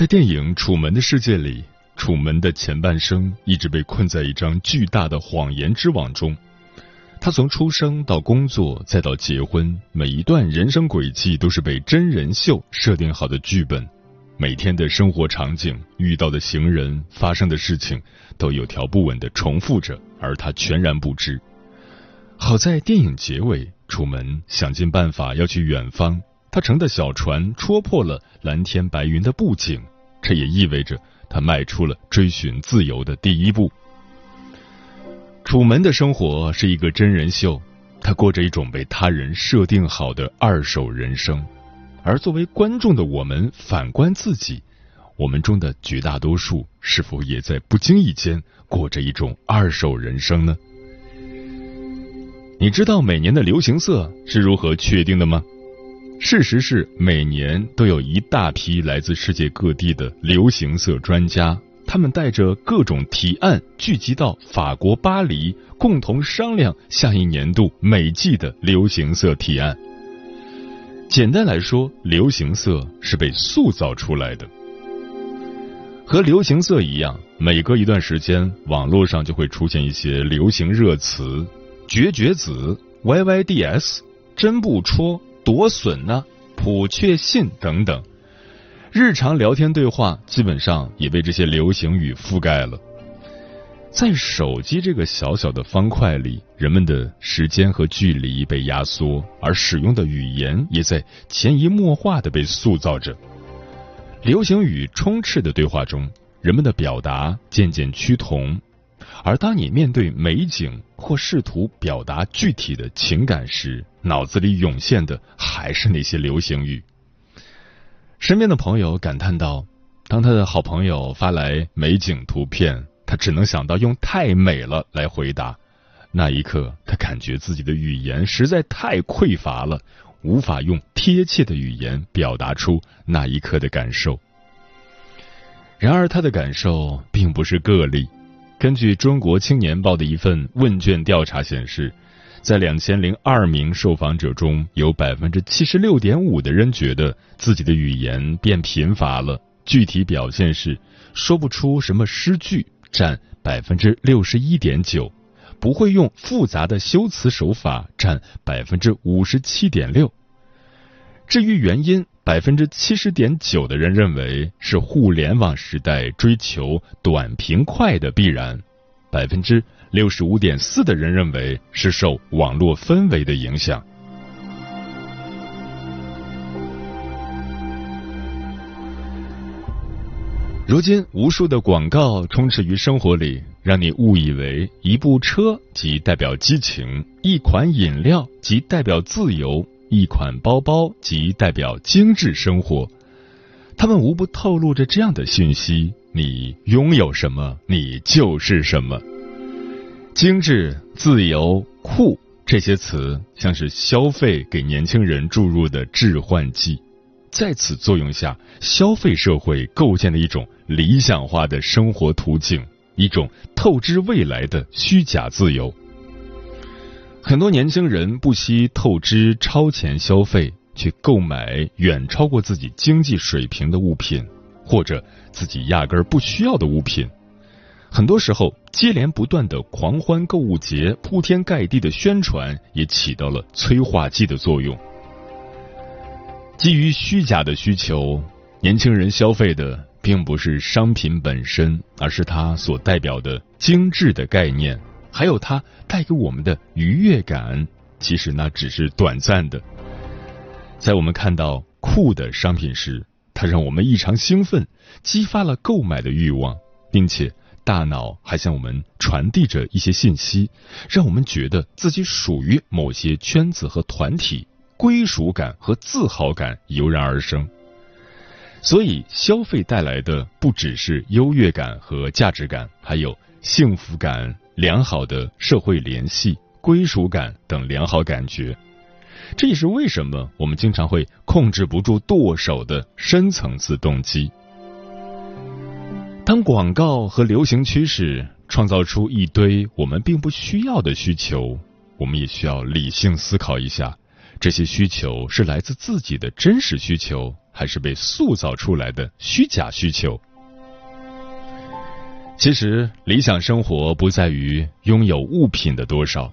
在电影《楚门的世界》里，楚门的前半生一直被困在一张巨大的谎言之网中。他从出生到工作再到结婚，每一段人生轨迹都是被真人秀设定好的剧本。每天的生活场景、遇到的行人、发生的事情，都有条不紊的重复着，而他全然不知。好在电影结尾，楚门想尽办法要去远方。他乘的小船戳破了蓝天白云的布景，这也意味着他迈出了追寻自由的第一步。楚门的生活是一个真人秀，他过着一种被他人设定好的二手人生，而作为观众的我们反观自己，我们中的绝大多数是否也在不经意间过着一种二手人生呢？你知道每年的流行色是如何确定的吗？事实是，每年都有一大批来自世界各地的流行色专家，他们带着各种提案聚集到法国巴黎，共同商量下一年度每季的流行色提案。简单来说，流行色是被塑造出来的。和流行色一样，每隔一段时间，网络上就会出现一些流行热词：绝绝子、YYDS、真不戳。夺笋呢？普确信等等，日常聊天对话基本上也被这些流行语覆盖了。在手机这个小小的方块里，人们的时间和距离被压缩，而使用的语言也在潜移默化的被塑造着。流行语充斥的对话中，人们的表达渐渐趋同。而当你面对美景或试图表达具体的情感时，脑子里涌现的还是那些流行语。身边的朋友感叹道：“当他的好朋友发来美景图片，他只能想到用‘太美了’来回答。那一刻，他感觉自己的语言实在太匮乏了，无法用贴切的语言表达出那一刻的感受。然而，他的感受并不是个例。”根据中国青年报的一份问卷调查显示，在两千零二名受访者中，有百分之七十六点五的人觉得自己的语言变贫乏了。具体表现是说不出什么诗句，占百分之六十一点九；不会用复杂的修辞手法，占百分之五十七点六。至于原因，百分之七十点九的人认为是互联网时代追求短平快的必然，百分之六十五点四的人认为是受网络氛围的影响。如今，无数的广告充斥于生活里，让你误以为一部车即代表激情，一款饮料即代表自由。一款包包即代表精致生活，他们无不透露着这样的讯息：你拥有什么，你就是什么。精致、自由、酷这些词，像是消费给年轻人注入的致幻剂，在此作用下，消费社会构建了一种理想化的生活途径，一种透支未来的虚假自由。很多年轻人不惜透支、超前消费，去购买远超过自己经济水平的物品，或者自己压根儿不需要的物品。很多时候，接连不断的狂欢购物节、铺天盖地的宣传，也起到了催化剂的作用。基于虚假的需求，年轻人消费的并不是商品本身，而是它所代表的精致的概念，还有它带给我们的愉悦感。其实那只是短暂的。在我们看到酷的商品时，它让我们异常兴奋，激发了购买的欲望，并且。大脑还向我们传递着一些信息，让我们觉得自己属于某些圈子和团体，归属感和自豪感油然而生。所以，消费带来的不只是优越感和价值感，还有幸福感、良好的社会联系、归属感等良好感觉。这也是为什么我们经常会控制不住剁手的深层次动机。当广告和流行趋势创造出一堆我们并不需要的需求，我们也需要理性思考一下：这些需求是来自自己的真实需求，还是被塑造出来的虚假需求？其实，理想生活不在于拥有物品的多少。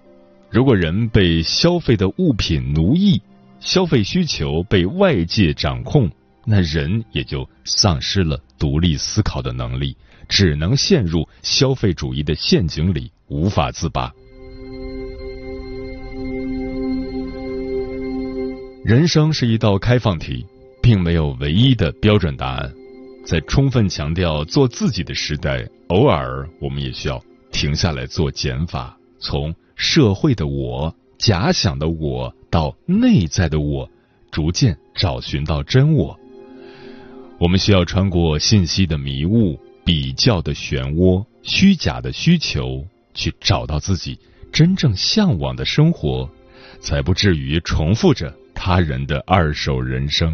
如果人被消费的物品奴役，消费需求被外界掌控。那人也就丧失了独立思考的能力，只能陷入消费主义的陷阱里，无法自拔。人生是一道开放题，并没有唯一的标准答案。在充分强调做自己的时代，偶尔我们也需要停下来做减法，从社会的我、假想的我到内在的我，逐渐找寻到真我。我们需要穿过信息的迷雾、比较的漩涡、虚假的需求，去找到自己真正向往的生活，才不至于重复着他人的二手人生。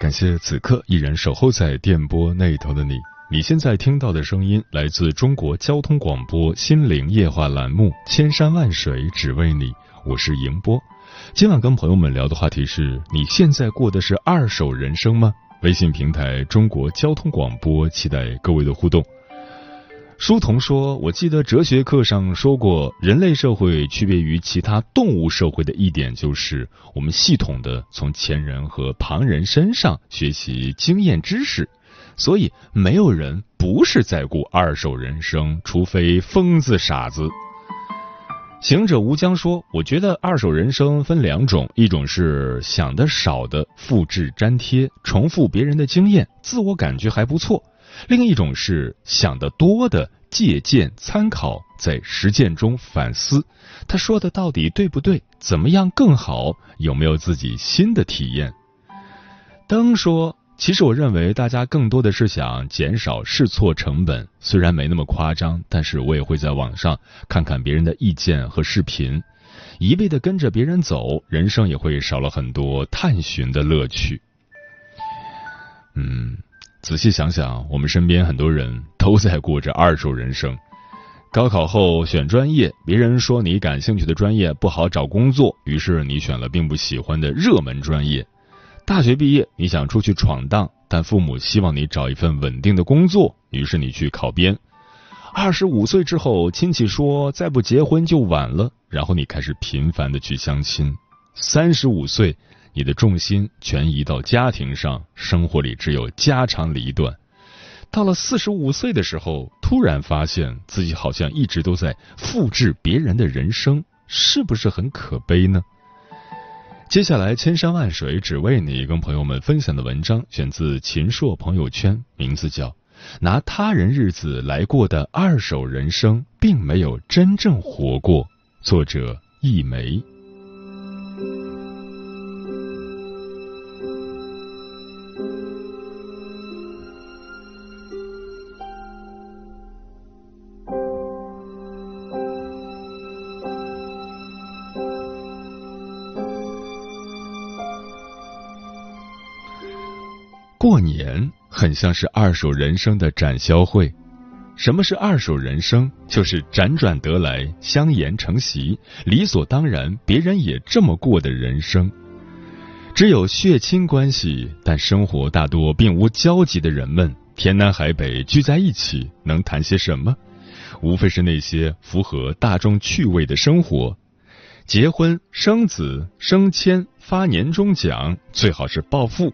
感谢此刻依然守候在电波那头的你。你现在听到的声音来自中国交通广播心灵夜话栏目《千山万水只为你》，我是迎波。今晚跟朋友们聊的话题是：你现在过的是二手人生吗？微信平台中国交通广播，期待各位的互动。书童说：“我记得哲学课上说过，人类社会区别于其他动物社会的一点，就是我们系统的从前人和旁人身上学习经验知识，所以没有人不是在过二手人生，除非疯子傻子。”行者无疆说：“我觉得二手人生分两种，一种是想的少的复制粘贴，重复别人的经验，自我感觉还不错。”另一种是想得多的借鉴参考，在实践中反思，他说的到底对不对？怎么样更好？有没有自己新的体验？灯说，其实我认为大家更多的是想减少试错成本，虽然没那么夸张，但是我也会在网上看看别人的意见和视频，一味的跟着别人走，人生也会少了很多探寻的乐趣。嗯。仔细想想，我们身边很多人都在过着二手人生。高考后选专业，别人说你感兴趣的专业不好找工作，于是你选了并不喜欢的热门专业。大学毕业，你想出去闯荡，但父母希望你找一份稳定的工作，于是你去考编。二十五岁之后，亲戚说再不结婚就晚了，然后你开始频繁的去相亲。三十五岁。你的重心全移到家庭上，生活里只有家长里短。到了四十五岁的时候，突然发现自己好像一直都在复制别人的人生，是不是很可悲呢？接下来，千山万水只为你，跟朋友们分享的文章选自秦朔朋友圈，名字叫《拿他人日子来过的二手人生，并没有真正活过》，作者一枚。很像是二手人生的展销会。什么是二手人生？就是辗转得来、相沿成习、理所当然，别人也这么过的人生。只有血亲关系，但生活大多并无交集的人们，天南海北聚在一起，能谈些什么？无非是那些符合大众趣味的生活：结婚、生子、升迁、发年终奖，最好是暴富。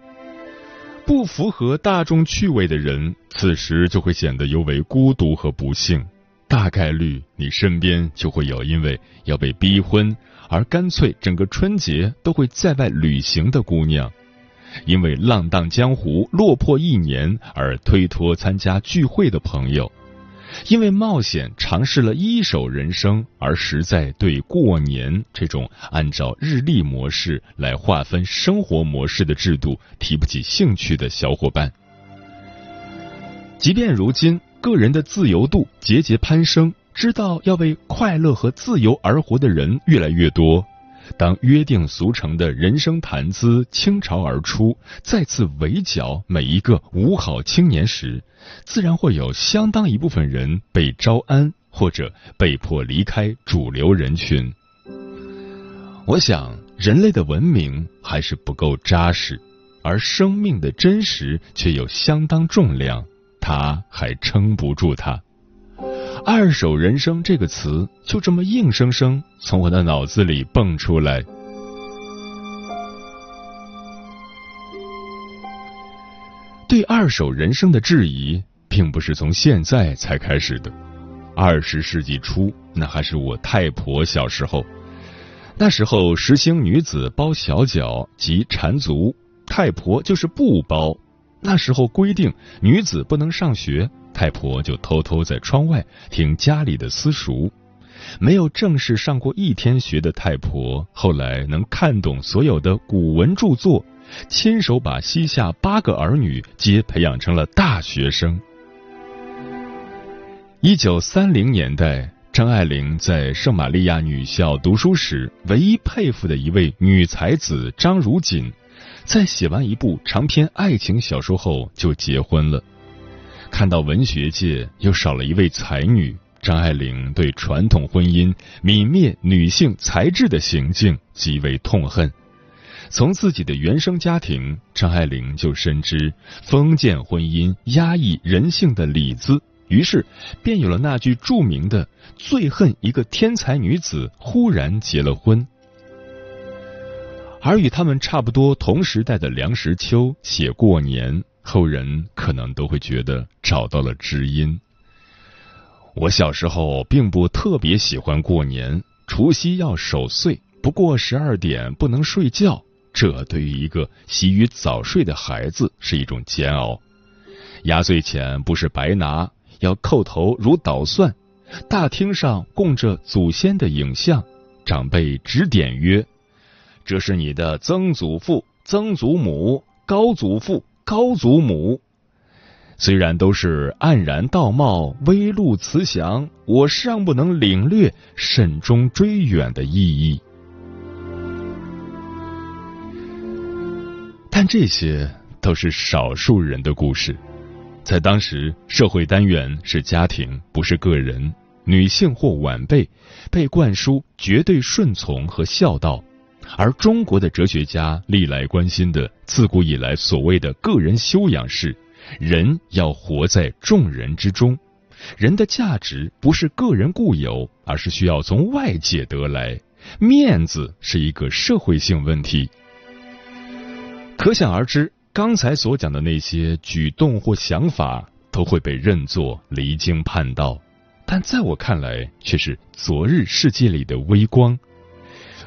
不符合大众趣味的人，此时就会显得尤为孤独和不幸。大概率，你身边就会有因为要被逼婚而干脆整个春节都会在外旅行的姑娘，因为浪荡江湖落魄一年而推脱参加聚会的朋友。因为冒险尝试了一手人生，而实在对过年这种按照日历模式来划分生活模式的制度提不起兴趣的小伙伴，即便如今个人的自由度节节攀升，知道要为快乐和自由而活的人越来越多。当约定俗成的人生谈资倾巢而出，再次围剿每一个五好青年时，自然会有相当一部分人被招安，或者被迫离开主流人群。我想，人类的文明还是不够扎实，而生命的真实却有相当重量，它还撑不住它。二手人生这个词就这么硬生生从我的脑子里蹦出来。对二手人生的质疑，并不是从现在才开始的。二十世纪初，那还是我太婆小时候，那时候实行女子包小脚及缠足，太婆就是不包。那时候规定女子不能上学。太婆就偷偷在窗外听家里的私塾，没有正式上过一天学的太婆，后来能看懂所有的古文著作，亲手把膝下八个儿女皆培养成了大学生。一九三零年代，张爱玲在圣玛利亚女校读书时，唯一佩服的一位女才子张如锦，在写完一部长篇爱情小说后就结婚了。看到文学界又少了一位才女，张爱玲对传统婚姻泯灭女性才智的行径极为痛恨。从自己的原生家庭，张爱玲就深知封建婚姻压抑人性的理子，于是便有了那句著名的“最恨一个天才女子忽然结了婚”。而与他们差不多同时代的梁实秋写过年。后人可能都会觉得找到了知音。我小时候并不特别喜欢过年，除夕要守岁，不过十二点不能睡觉，这对于一个习于早睡的孩子是一种煎熬。压岁钱不是白拿，要叩头如捣蒜。大厅上供着祖先的影像，长辈指点曰：“这是你的曾祖父、曾祖母、高祖父。”高祖母虽然都是黯然道貌、微露慈祥，我尚不能领略慎终追远的意义。但这些都是少数人的故事。在当时，社会单元是家庭，不是个人。女性或晚辈被灌输绝对顺从和孝道。而中国的哲学家历来关心的，自古以来所谓的个人修养是：人要活在众人之中，人的价值不是个人固有，而是需要从外界得来。面子是一个社会性问题。可想而知，刚才所讲的那些举动或想法，都会被认作离经叛道，但在我看来，却是昨日世界里的微光。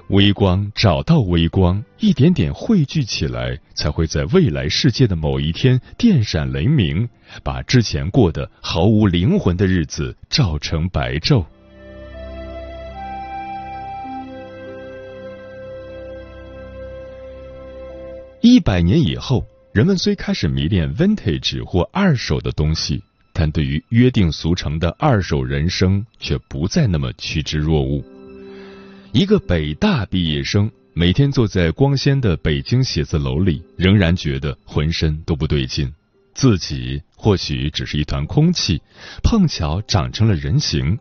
微光找到微光，一点点汇聚起来，才会在未来世界的某一天电闪雷鸣，把之前过的毫无灵魂的日子照成白昼。一百年以后，人们虽开始迷恋 vintage 或二手的东西，但对于约定俗成的二手人生却不再那么趋之若鹜。一个北大毕业生每天坐在光鲜的北京写字楼里，仍然觉得浑身都不对劲。自己或许只是一团空气，碰巧长成了人形。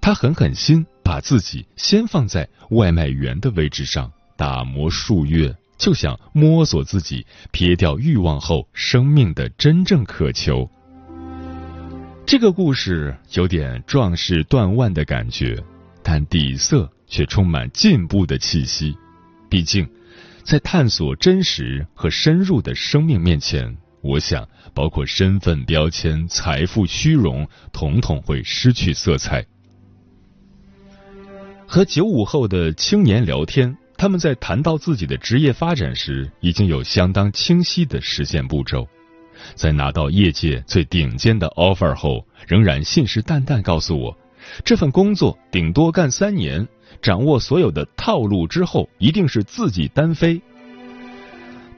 他狠狠心把自己先放在外卖员的位置上，打磨数月，就想摸索自己撇掉欲望后生命的真正渴求。这个故事有点壮士断腕的感觉，但底色。却充满进步的气息。毕竟，在探索真实和深入的生命面前，我想，包括身份标签、财富、虚荣，统统会失去色彩。和九五后的青年聊天，他们在谈到自己的职业发展时，已经有相当清晰的实现步骤。在拿到业界最顶尖的 offer 后，仍然信誓旦旦告诉我，这份工作顶多干三年。掌握所有的套路之后，一定是自己单飞。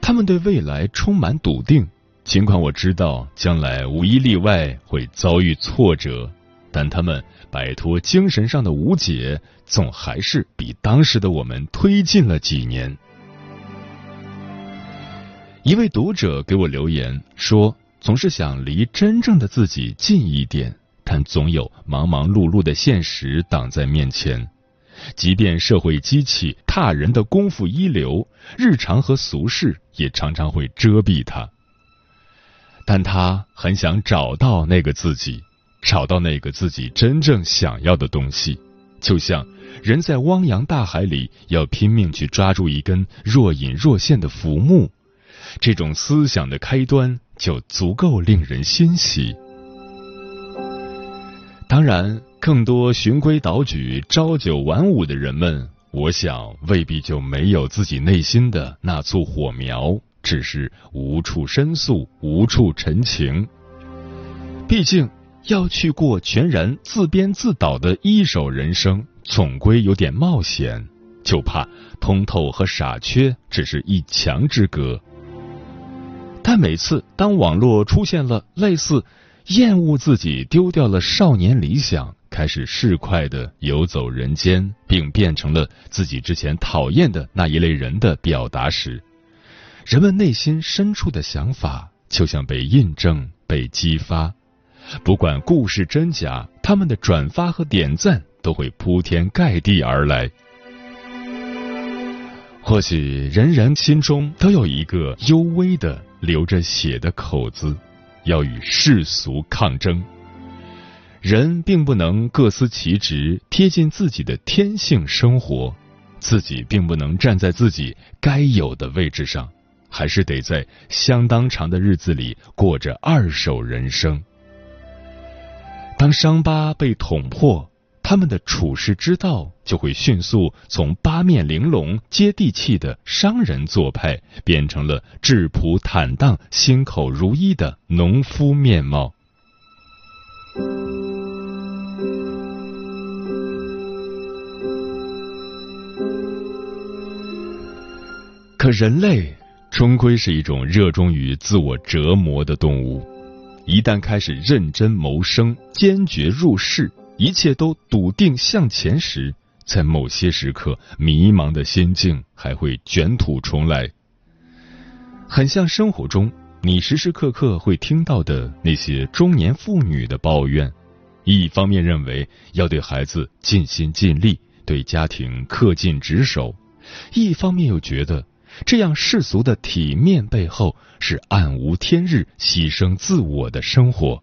他们对未来充满笃定，尽管我知道将来无一例外会遭遇挫折，但他们摆脱精神上的无解，总还是比当时的我们推进了几年。一位读者给我留言说：“总是想离真正的自己近一点，但总有忙忙碌碌的现实挡在面前。”即便社会机器、他人的功夫一流，日常和俗事也常常会遮蔽他。但他很想找到那个自己，找到那个自己真正想要的东西，就像人在汪洋大海里要拼命去抓住一根若隐若现的浮木，这种思想的开端就足够令人欣喜。当然。更多循规蹈矩、朝九晚五的人们，我想未必就没有自己内心的那簇火苗，只是无处申诉、无处陈情。毕竟要去过全然自编自导的一手人生，总归有点冒险，就怕通透和傻缺只是一墙之隔。但每次当网络出现了类似厌恶自己丢掉了少年理想。开始市侩的游走人间，并变成了自己之前讨厌的那一类人的表达时，人们内心深处的想法就像被印证、被激发。不管故事真假，他们的转发和点赞都会铺天盖地而来。或许人人心中都有一个幽微的流着血的口子，要与世俗抗争。人并不能各司其职，贴近自己的天性生活，自己并不能站在自己该有的位置上，还是得在相当长的日子里过着二手人生。当伤疤被捅破，他们的处世之道就会迅速从八面玲珑、接地气的商人做派，变成了质朴坦荡、心口如一的农夫面貌。可人类终归是一种热衷于自我折磨的动物，一旦开始认真谋生、坚决入世，一切都笃定向前时，在某些时刻，迷茫的心境还会卷土重来。很像生活中你时时刻刻会听到的那些中年妇女的抱怨：一方面认为要对孩子尽心尽力，对家庭恪尽职守；一方面又觉得。这样世俗的体面背后，是暗无天日、牺牲自我的生活。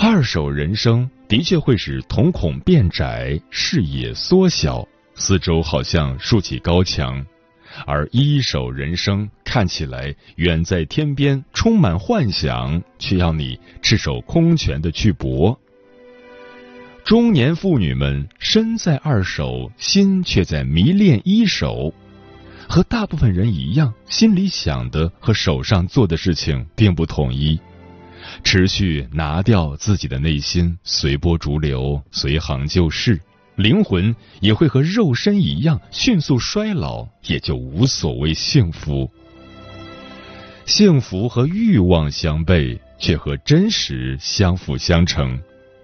二手人生的确会使瞳孔变窄、视野缩小，四周好像竖起高墙，而一手人生看起来远在天边，充满幻想，却要你赤手空拳的去搏。中年妇女们身在二手，心却在迷恋一手，和大部分人一样，心里想的和手上做的事情并不统一。持续拿掉自己的内心，随波逐流，随行就市。灵魂也会和肉身一样迅速衰老，也就无所谓幸福。幸福和欲望相悖，却和真实相辅相成。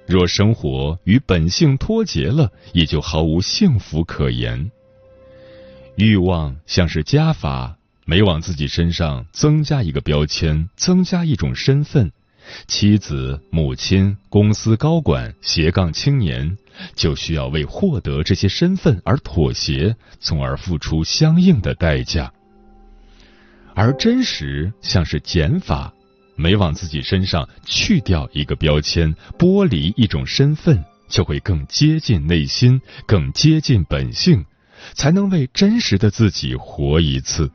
若生活与本性脱节了，也就毫无幸福可言。欲望像是加法，每往自己身上增加一个标签，增加一种身份。妻子、母亲、公司高管、斜杠青年，就需要为获得这些身份而妥协，从而付出相应的代价。而真实像是减法，每往自己身上去掉一个标签，剥离一种身份，就会更接近内心，更接近本性，才能为真实的自己活一次。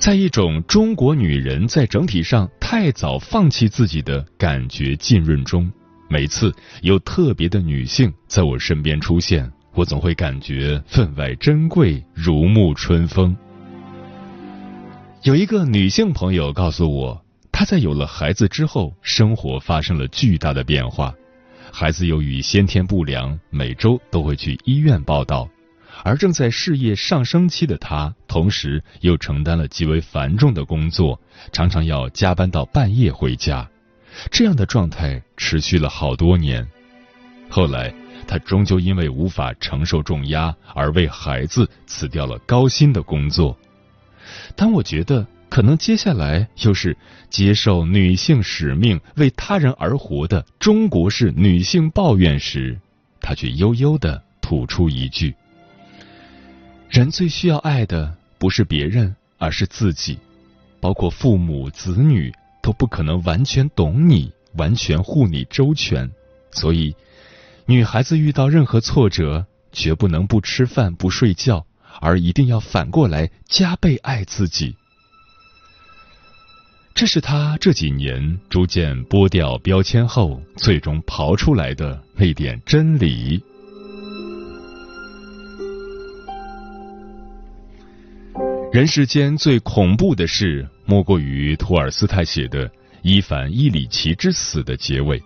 在一种中国女人在整体上太早放弃自己的感觉浸润中，每次有特别的女性在我身边出现，我总会感觉分外珍贵，如沐春风。有一个女性朋友告诉我，她在有了孩子之后，生活发生了巨大的变化。孩子由于先天不良，每周都会去医院报道。而正在事业上升期的他，同时又承担了极为繁重的工作，常常要加班到半夜回家。这样的状态持续了好多年。后来，他终究因为无法承受重压，而为孩子辞掉了高薪的工作。当我觉得可能接下来又是接受女性使命、为他人而活的中国式女性抱怨时，他却悠悠的吐出一句。人最需要爱的不是别人，而是自己。包括父母、子女都不可能完全懂你，完全护你周全。所以，女孩子遇到任何挫折，绝不能不吃饭、不睡觉，而一定要反过来加倍爱自己。这是他这几年逐渐剥掉标签后，最终刨出来的那点真理。人世间最恐怖的事，莫过于托尔斯泰写的《伊凡·伊里奇之死》的结尾。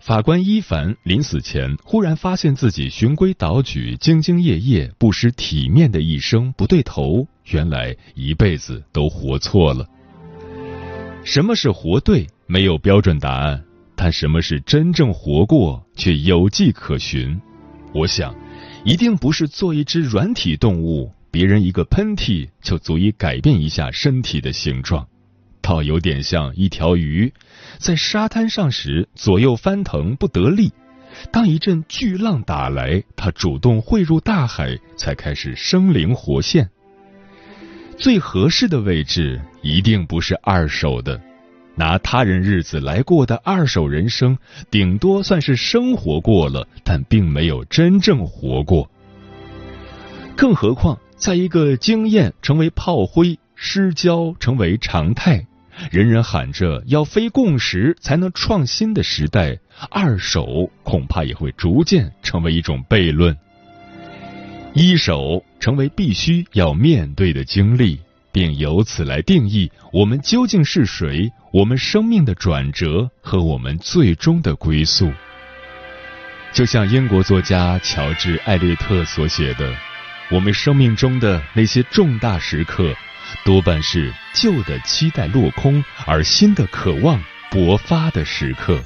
法官伊凡临死前，忽然发现自己循规蹈矩、兢兢业业、不失体面的一生不对头，原来一辈子都活错了。什么是活对？没有标准答案，但什么是真正活过，却有迹可循。我想，一定不是做一只软体动物。别人一个喷嚏就足以改变一下身体的形状，倒有点像一条鱼，在沙滩上时左右翻腾不得力，当一阵巨浪打来，它主动汇入大海，才开始生灵活现。最合适的位置一定不是二手的，拿他人日子来过的二手人生，顶多算是生活过了，但并没有真正活过。更何况。在一个经验成为炮灰、失焦成为常态，人人喊着要非共识才能创新的时代，二手恐怕也会逐渐成为一种悖论。一手成为必须要面对的经历，并由此来定义我们究竟是谁，我们生命的转折和我们最终的归宿。就像英国作家乔治·艾略特所写的。我们生命中的那些重大时刻，多半是旧的期待落空，而新的渴望勃发的时刻。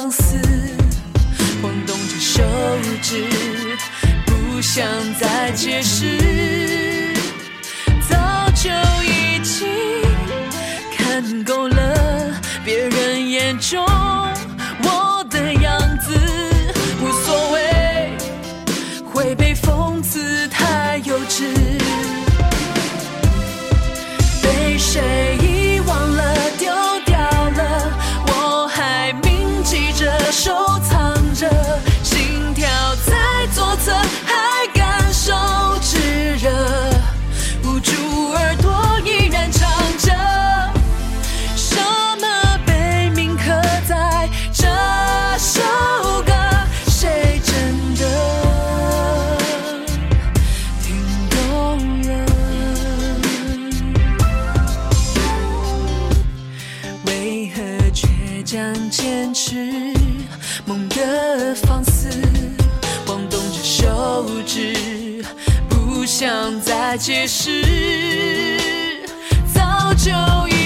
放肆晃动着手指不想再解释。解释。早就已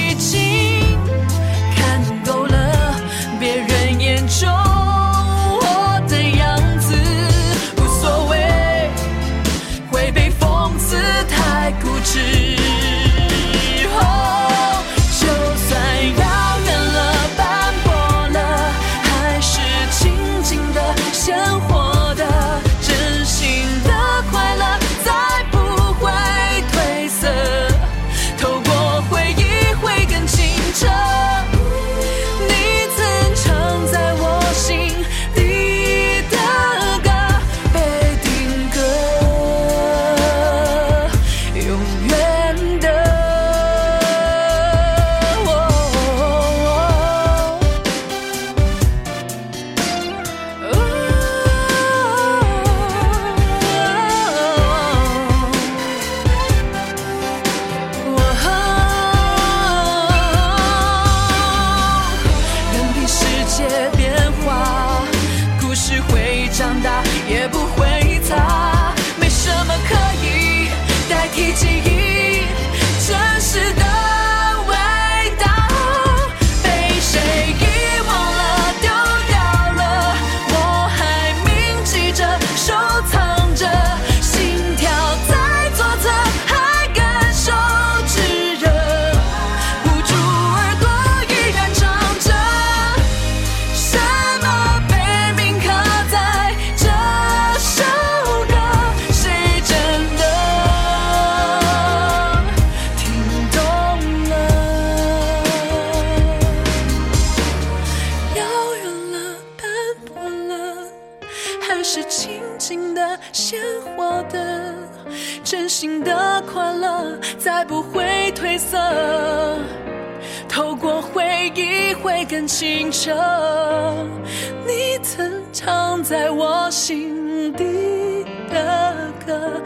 清澈你曾唱在我心底的歌。